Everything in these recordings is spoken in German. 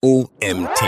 OMT.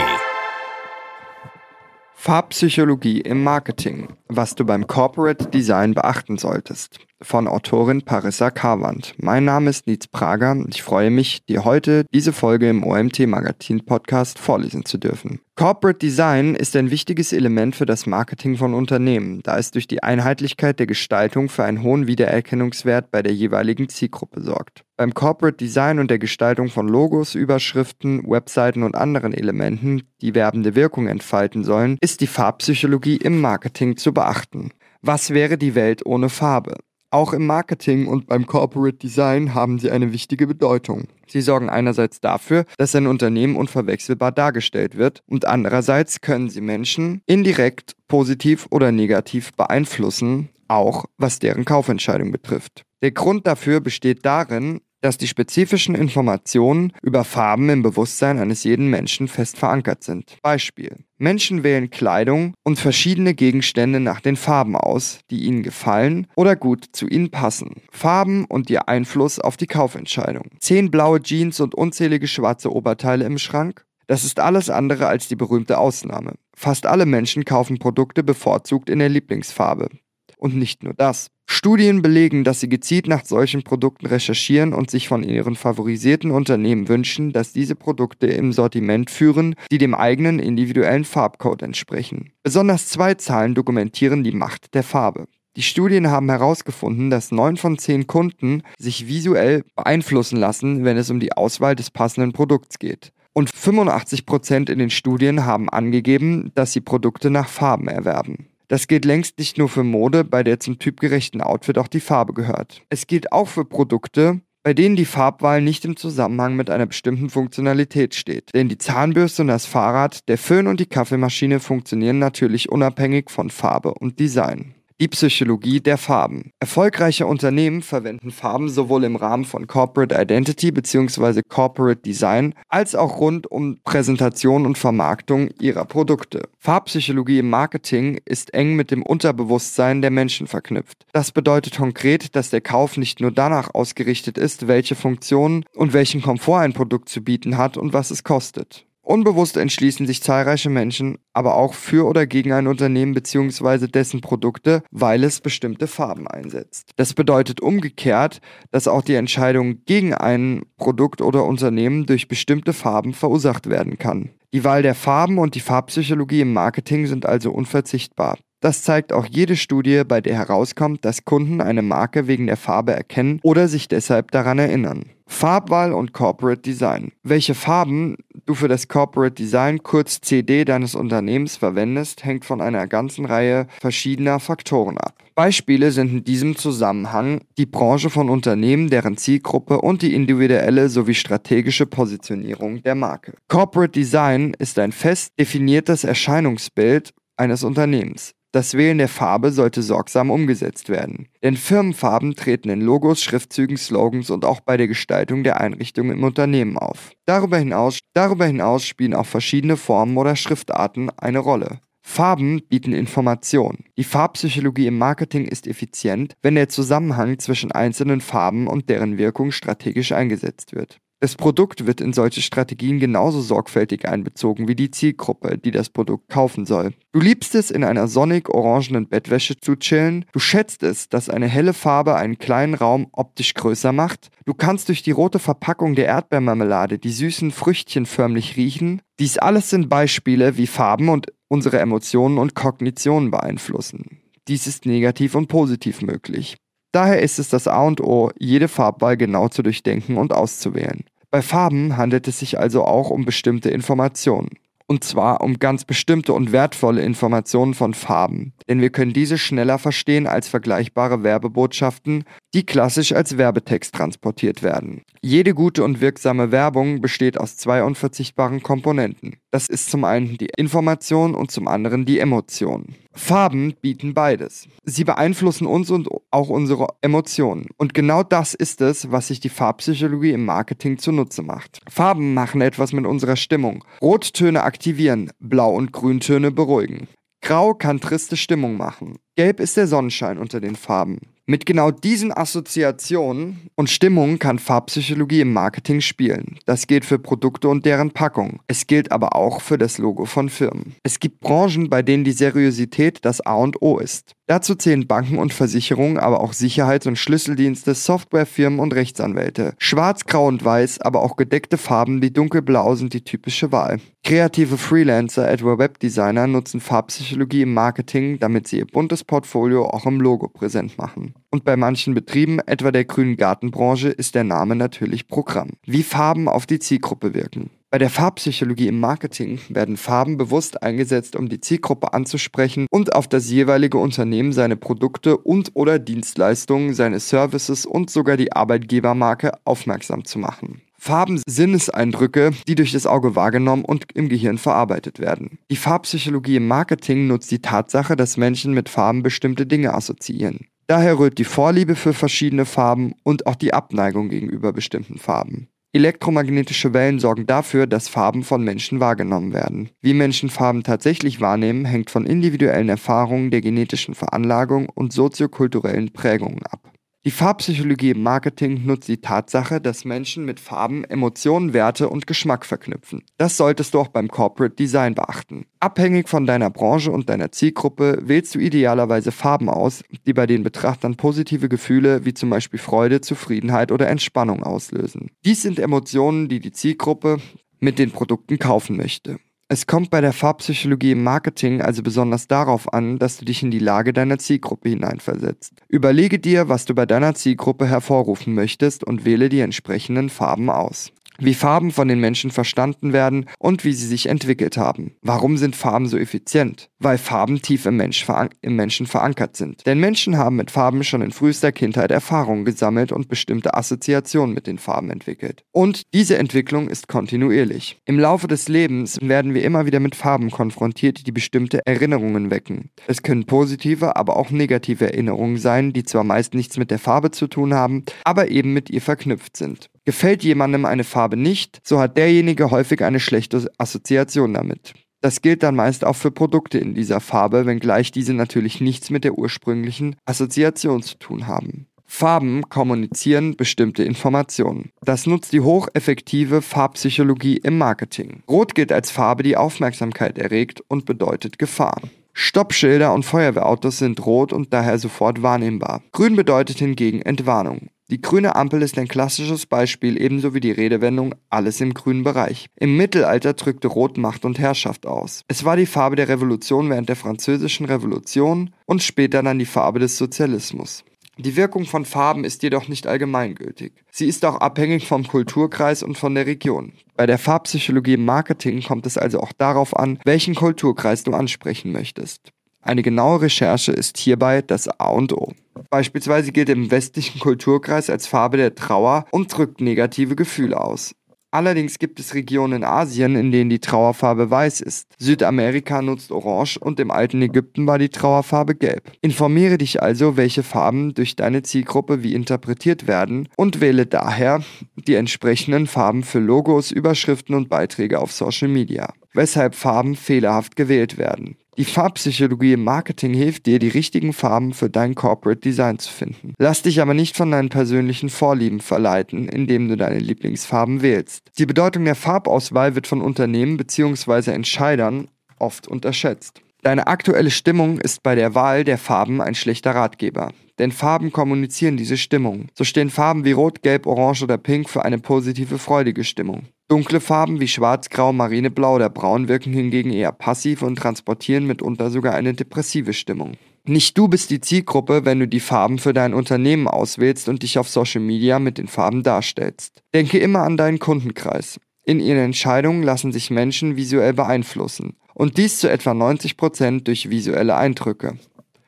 Farbpsychologie im Marketing, was du beim Corporate Design beachten solltest. Von Autorin Parissa Karwand. Mein Name ist Nietz Prager und ich freue mich, dir heute diese Folge im OMT Magazin Podcast vorlesen zu dürfen. Corporate Design ist ein wichtiges Element für das Marketing von Unternehmen, da es durch die Einheitlichkeit der Gestaltung für einen hohen Wiedererkennungswert bei der jeweiligen Zielgruppe sorgt. Beim Corporate Design und der Gestaltung von Logos, Überschriften, Webseiten und anderen Elementen, die werbende Wirkung entfalten sollen, ist die Farbpsychologie im Marketing zu beachten. Was wäre die Welt ohne Farbe? Auch im Marketing und beim Corporate Design haben sie eine wichtige Bedeutung. Sie sorgen einerseits dafür, dass ein Unternehmen unverwechselbar dargestellt wird und andererseits können sie Menschen indirekt positiv oder negativ beeinflussen, auch was deren Kaufentscheidung betrifft. Der Grund dafür besteht darin, dass die spezifischen Informationen über Farben im Bewusstsein eines jeden Menschen fest verankert sind. Beispiel. Menschen wählen Kleidung und verschiedene Gegenstände nach den Farben aus, die ihnen gefallen oder gut zu ihnen passen. Farben und ihr Einfluss auf die Kaufentscheidung. Zehn blaue Jeans und unzählige schwarze Oberteile im Schrank? Das ist alles andere als die berühmte Ausnahme. Fast alle Menschen kaufen Produkte bevorzugt in der Lieblingsfarbe. Und nicht nur das. Studien belegen, dass sie gezielt nach solchen Produkten recherchieren und sich von ihren favorisierten Unternehmen wünschen, dass diese Produkte im Sortiment führen, die dem eigenen individuellen Farbcode entsprechen. Besonders zwei Zahlen dokumentieren die Macht der Farbe. Die Studien haben herausgefunden, dass 9 von 10 Kunden sich visuell beeinflussen lassen, wenn es um die Auswahl des passenden Produkts geht. Und 85% in den Studien haben angegeben, dass sie Produkte nach Farben erwerben. Das gilt längst nicht nur für Mode, bei der zum typgerechten Outfit auch die Farbe gehört. Es gilt auch für Produkte, bei denen die Farbwahl nicht im Zusammenhang mit einer bestimmten Funktionalität steht. Denn die Zahnbürste und das Fahrrad, der Föhn und die Kaffeemaschine funktionieren natürlich unabhängig von Farbe und Design. Die Psychologie der Farben. Erfolgreiche Unternehmen verwenden Farben sowohl im Rahmen von Corporate Identity bzw. Corporate Design als auch rund um Präsentation und Vermarktung ihrer Produkte. Farbpsychologie im Marketing ist eng mit dem Unterbewusstsein der Menschen verknüpft. Das bedeutet konkret, dass der Kauf nicht nur danach ausgerichtet ist, welche Funktionen und welchen Komfort ein Produkt zu bieten hat und was es kostet. Unbewusst entschließen sich zahlreiche Menschen aber auch für oder gegen ein Unternehmen bzw. dessen Produkte, weil es bestimmte Farben einsetzt. Das bedeutet umgekehrt, dass auch die Entscheidung gegen ein Produkt oder Unternehmen durch bestimmte Farben verursacht werden kann. Die Wahl der Farben und die Farbpsychologie im Marketing sind also unverzichtbar. Das zeigt auch jede Studie, bei der herauskommt, dass Kunden eine Marke wegen der Farbe erkennen oder sich deshalb daran erinnern. Farbwahl und Corporate Design. Welche Farben du für das Corporate Design, kurz CD deines Unternehmens verwendest, hängt von einer ganzen Reihe verschiedener Faktoren ab. Beispiele sind in diesem Zusammenhang die Branche von Unternehmen, deren Zielgruppe und die individuelle sowie strategische Positionierung der Marke. Corporate Design ist ein fest definiertes Erscheinungsbild eines Unternehmens. Das Wählen der Farbe sollte sorgsam umgesetzt werden, denn Firmenfarben treten in Logos, Schriftzügen, Slogans und auch bei der Gestaltung der Einrichtungen im Unternehmen auf. Darüber hinaus, darüber hinaus spielen auch verschiedene Formen oder Schriftarten eine Rolle. Farben bieten Information. Die Farbpsychologie im Marketing ist effizient, wenn der Zusammenhang zwischen einzelnen Farben und deren Wirkung strategisch eingesetzt wird. Das Produkt wird in solche Strategien genauso sorgfältig einbezogen wie die Zielgruppe, die das Produkt kaufen soll. Du liebst es, in einer sonnig-orangenen Bettwäsche zu chillen. Du schätzt es, dass eine helle Farbe einen kleinen Raum optisch größer macht. Du kannst durch die rote Verpackung der Erdbeermarmelade die süßen Früchtchen förmlich riechen. Dies alles sind Beispiele, wie Farben und unsere Emotionen und Kognitionen beeinflussen. Dies ist negativ und positiv möglich. Daher ist es das A und O, jede Farbwahl genau zu durchdenken und auszuwählen. Bei Farben handelt es sich also auch um bestimmte Informationen. Und zwar um ganz bestimmte und wertvolle Informationen von Farben. Denn wir können diese schneller verstehen als vergleichbare Werbebotschaften, die klassisch als Werbetext transportiert werden. Jede gute und wirksame Werbung besteht aus zwei unverzichtbaren Komponenten. Das ist zum einen die Information und zum anderen die Emotion. Farben bieten beides. Sie beeinflussen uns und auch unsere Emotionen. Und genau das ist es, was sich die Farbpsychologie im Marketing zunutze macht. Farben machen etwas mit unserer Stimmung. Rottöne aktivieren, Blau- und Grüntöne beruhigen. Grau kann triste Stimmung machen. Gelb ist der Sonnenschein unter den Farben. Mit genau diesen Assoziationen und Stimmungen kann Farbpsychologie im Marketing spielen. Das gilt für Produkte und deren Packung. Es gilt aber auch für das Logo von Firmen. Es gibt Branchen, bei denen die Seriosität das A und O ist. Dazu zählen Banken und Versicherungen, aber auch Sicherheits- und Schlüsseldienste, Softwarefirmen und Rechtsanwälte. Schwarz, Grau und Weiß, aber auch gedeckte Farben wie dunkelblau sind die typische Wahl. Kreative Freelancer, etwa Webdesigner, nutzen Farbpsychologie im Marketing, damit sie ihr buntes Portfolio auch im Logo präsent machen. Und bei manchen Betrieben, etwa der grünen Gartenbranche, ist der Name natürlich Programm. Wie Farben auf die Zielgruppe wirken. Bei der Farbpsychologie im Marketing werden Farben bewusst eingesetzt, um die Zielgruppe anzusprechen und auf das jeweilige Unternehmen seine Produkte und/oder Dienstleistungen, seine Services und sogar die Arbeitgebermarke aufmerksam zu machen. Farben Sinneseindrücke, die durch das Auge wahrgenommen und im Gehirn verarbeitet werden. Die Farbpsychologie im Marketing nutzt die Tatsache, dass Menschen mit Farben bestimmte Dinge assoziieren. Daher rührt die Vorliebe für verschiedene Farben und auch die Abneigung gegenüber bestimmten Farben. Elektromagnetische Wellen sorgen dafür, dass Farben von Menschen wahrgenommen werden. Wie Menschen Farben tatsächlich wahrnehmen, hängt von individuellen Erfahrungen, der genetischen Veranlagung und soziokulturellen Prägungen ab. Die Farbpsychologie im Marketing nutzt die Tatsache, dass Menschen mit Farben Emotionen, Werte und Geschmack verknüpfen. Das solltest du auch beim Corporate Design beachten. Abhängig von deiner Branche und deiner Zielgruppe wählst du idealerweise Farben aus, die bei den Betrachtern positive Gefühle wie zum Beispiel Freude, Zufriedenheit oder Entspannung auslösen. Dies sind Emotionen, die die Zielgruppe mit den Produkten kaufen möchte. Es kommt bei der Farbpsychologie im Marketing also besonders darauf an, dass du dich in die Lage deiner Zielgruppe hineinversetzt. Überlege dir, was du bei deiner Zielgruppe hervorrufen möchtest und wähle die entsprechenden Farben aus wie Farben von den Menschen verstanden werden und wie sie sich entwickelt haben. Warum sind Farben so effizient? Weil Farben tief im, Mensch im, Menschen verankert sind. Denn Menschen haben mit Farben schon in frühester Kindheit Erfahrungen gesammelt und bestimmte Assoziationen mit den Farben entwickelt. Und diese Entwicklung ist kontinuierlich. Im Laufe des Lebens werden wir immer wieder mit Farben konfrontiert, die bestimmte Erinnerungen wecken. Es können positive, aber auch negative Erinnerungen sein, die zwar meist nichts mit der Farbe zu tun haben, aber eben mit ihr verknüpft sind. Gefällt jemandem eine Farbe nicht, so hat derjenige häufig eine schlechte Assoziation damit. Das gilt dann meist auch für Produkte in dieser Farbe, wenngleich diese natürlich nichts mit der ursprünglichen Assoziation zu tun haben. Farben kommunizieren bestimmte Informationen. Das nutzt die hocheffektive Farbpsychologie im Marketing. Rot gilt als Farbe, die Aufmerksamkeit erregt und bedeutet Gefahr. Stoppschilder und Feuerwehrautos sind rot und daher sofort wahrnehmbar. Grün bedeutet hingegen Entwarnung. Die grüne Ampel ist ein klassisches Beispiel, ebenso wie die Redewendung alles im grünen Bereich. Im Mittelalter drückte Rot Macht und Herrschaft aus. Es war die Farbe der Revolution während der Französischen Revolution und später dann die Farbe des Sozialismus. Die Wirkung von Farben ist jedoch nicht allgemeingültig. Sie ist auch abhängig vom Kulturkreis und von der Region. Bei der Farbpsychologie im Marketing kommt es also auch darauf an, welchen Kulturkreis du ansprechen möchtest. Eine genaue Recherche ist hierbei das A und O. Beispielsweise gilt im westlichen Kulturkreis als Farbe der Trauer und drückt negative Gefühle aus. Allerdings gibt es Regionen in Asien, in denen die Trauerfarbe weiß ist. Südamerika nutzt Orange und im alten Ägypten war die Trauerfarbe gelb. Informiere dich also, welche Farben durch deine Zielgruppe wie interpretiert werden und wähle daher die entsprechenden Farben für Logos, Überschriften und Beiträge auf Social Media. Weshalb Farben fehlerhaft gewählt werden. Die Farbpsychologie im Marketing hilft dir, die richtigen Farben für dein Corporate Design zu finden. Lass dich aber nicht von deinen persönlichen Vorlieben verleiten, indem du deine Lieblingsfarben wählst. Die Bedeutung der Farbauswahl wird von Unternehmen bzw. Entscheidern oft unterschätzt. Deine aktuelle Stimmung ist bei der Wahl der Farben ein schlechter Ratgeber. Denn Farben kommunizieren diese Stimmung. So stehen Farben wie Rot, Gelb, Orange oder Pink für eine positive, freudige Stimmung. Dunkle Farben wie Schwarz, Grau, Marineblau oder Braun wirken hingegen eher passiv und transportieren mitunter sogar eine depressive Stimmung. Nicht du bist die Zielgruppe, wenn du die Farben für dein Unternehmen auswählst und dich auf Social Media mit den Farben darstellst. Denke immer an deinen Kundenkreis. In ihren Entscheidungen lassen sich Menschen visuell beeinflussen. Und dies zu etwa 90% durch visuelle Eindrücke.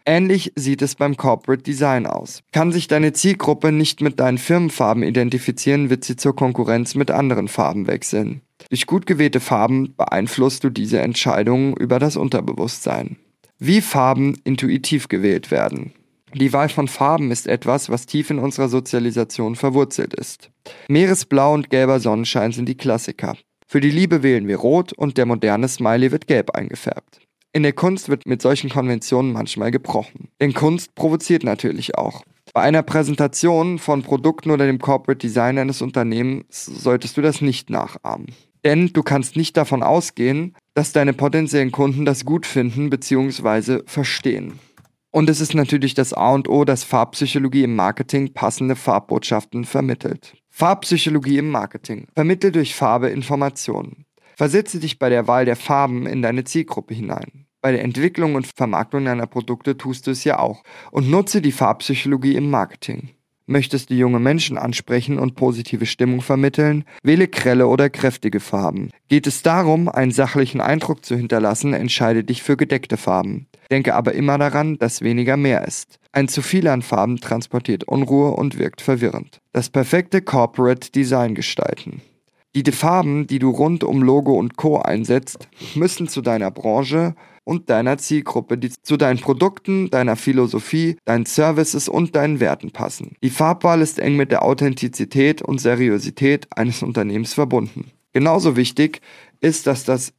Ähnlich sieht es beim Corporate Design aus. Kann sich deine Zielgruppe nicht mit deinen Firmenfarben identifizieren, wird sie zur Konkurrenz mit anderen Farben wechseln. Durch gut gewählte Farben beeinflusst du diese Entscheidungen über das Unterbewusstsein. Wie Farben intuitiv gewählt werden. Die Wahl von Farben ist etwas, was tief in unserer Sozialisation verwurzelt ist. Meeresblau und gelber Sonnenschein sind die Klassiker. Für die Liebe wählen wir rot und der moderne Smiley wird gelb eingefärbt. In der Kunst wird mit solchen Konventionen manchmal gebrochen. Denn Kunst provoziert natürlich auch. Bei einer Präsentation von Produkten oder dem Corporate Design eines Unternehmens solltest du das nicht nachahmen. Denn du kannst nicht davon ausgehen, dass deine potenziellen Kunden das gut finden bzw. verstehen. Und es ist natürlich das A und O, dass Farbpsychologie im Marketing passende Farbbotschaften vermittelt. Farbpsychologie im Marketing. Vermittel durch Farbe Informationen. Versetze dich bei der Wahl der Farben in deine Zielgruppe hinein. Bei der Entwicklung und Vermarktung deiner Produkte tust du es ja auch. Und nutze die Farbpsychologie im Marketing. Möchtest du junge Menschen ansprechen und positive Stimmung vermitteln? Wähle grelle oder kräftige Farben. Geht es darum, einen sachlichen Eindruck zu hinterlassen, entscheide dich für gedeckte Farben. Denke aber immer daran, dass weniger mehr ist. Ein zu viel an Farben transportiert Unruhe und wirkt verwirrend. Das perfekte Corporate Design gestalten. Die Farben, die du rund um Logo und Co einsetzt, müssen zu deiner Branche und deiner Zielgruppe, die zu deinen Produkten, deiner Philosophie, deinen Services und deinen Werten passen. Die Farbwahl ist eng mit der Authentizität und Seriosität eines Unternehmens verbunden. Genauso wichtig ist, dass das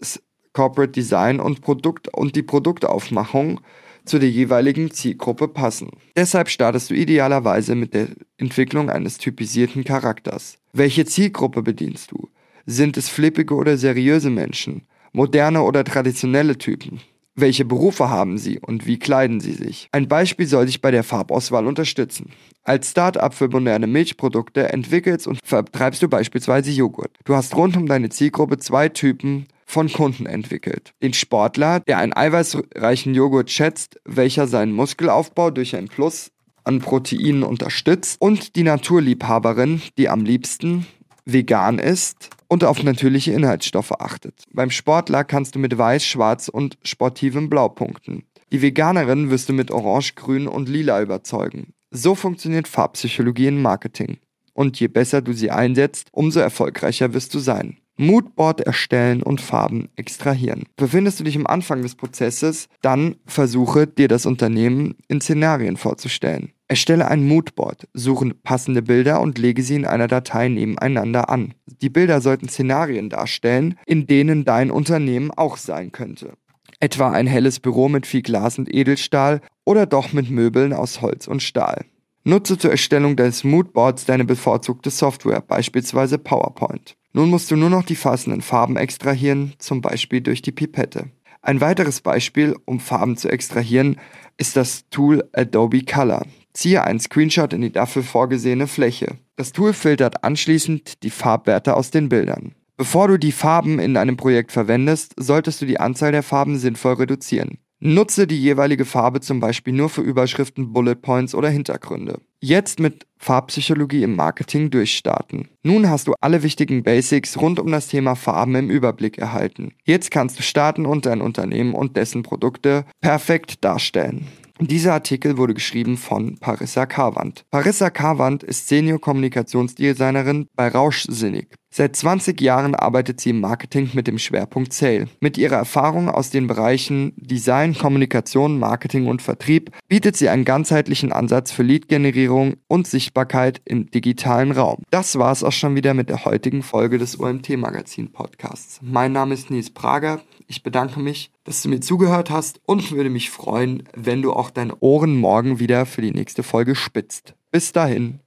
Corporate Design und Produkt und die Produktaufmachung zu der jeweiligen Zielgruppe passen. Deshalb startest du idealerweise mit der Entwicklung eines typisierten Charakters. Welche Zielgruppe bedienst du? Sind es flippige oder seriöse Menschen? Moderne oder traditionelle Typen? Welche Berufe haben sie und wie kleiden sie sich? Ein Beispiel soll dich bei der Farbauswahl unterstützen. Als Start-up für moderne Milchprodukte entwickelst und vertreibst du beispielsweise Joghurt. Du hast rund um deine Zielgruppe zwei Typen von Kunden entwickelt. Den Sportler, der einen eiweißreichen Joghurt schätzt, welcher seinen Muskelaufbau durch ein Plus an Proteinen unterstützt und die Naturliebhaberin, die am liebsten vegan ist und auf natürliche Inhaltsstoffe achtet. Beim Sportler kannst du mit Weiß, Schwarz und sportivem Blau punkten. Die Veganerin wirst du mit Orange, Grün und Lila überzeugen. So funktioniert Farbpsychologie im Marketing. Und je besser du sie einsetzt, umso erfolgreicher wirst du sein. Moodboard erstellen und Farben extrahieren. Befindest du dich am Anfang des Prozesses, dann versuche dir das Unternehmen in Szenarien vorzustellen. Erstelle ein Moodboard, suche passende Bilder und lege sie in einer Datei nebeneinander an. Die Bilder sollten Szenarien darstellen, in denen dein Unternehmen auch sein könnte. Etwa ein helles Büro mit viel Glas und Edelstahl oder doch mit Möbeln aus Holz und Stahl. Nutze zur Erstellung deines Moodboards deine bevorzugte Software, beispielsweise PowerPoint. Nun musst du nur noch die passenden Farben extrahieren, zum Beispiel durch die Pipette. Ein weiteres Beispiel, um Farben zu extrahieren, ist das Tool Adobe Color. Ziehe einen Screenshot in die dafür vorgesehene Fläche. Das Tool filtert anschließend die Farbwerte aus den Bildern. Bevor du die Farben in einem Projekt verwendest, solltest du die Anzahl der Farben sinnvoll reduzieren. Nutze die jeweilige Farbe zum Beispiel nur für Überschriften, Bullet Points oder Hintergründe. Jetzt mit Farbpsychologie im Marketing durchstarten. Nun hast du alle wichtigen Basics rund um das Thema Farben im Überblick erhalten. Jetzt kannst du starten und dein Unternehmen und dessen Produkte perfekt darstellen. Dieser Artikel wurde geschrieben von Parissa Karwand. Parissa Karwand ist Senior Kommunikationsdesignerin bei Rauschsinnig. Seit 20 Jahren arbeitet sie im Marketing mit dem Schwerpunkt Sale. Mit ihrer Erfahrung aus den Bereichen Design, Kommunikation, Marketing und Vertrieb bietet sie einen ganzheitlichen Ansatz für Lead-Generierung und Sichtbarkeit im digitalen Raum. Das war es auch schon wieder mit der heutigen Folge des OMT Magazin Podcasts. Mein Name ist Nils Prager. Ich bedanke mich, dass du mir zugehört hast und würde mich freuen, wenn du auch deine Ohren morgen wieder für die nächste Folge spitzt. Bis dahin.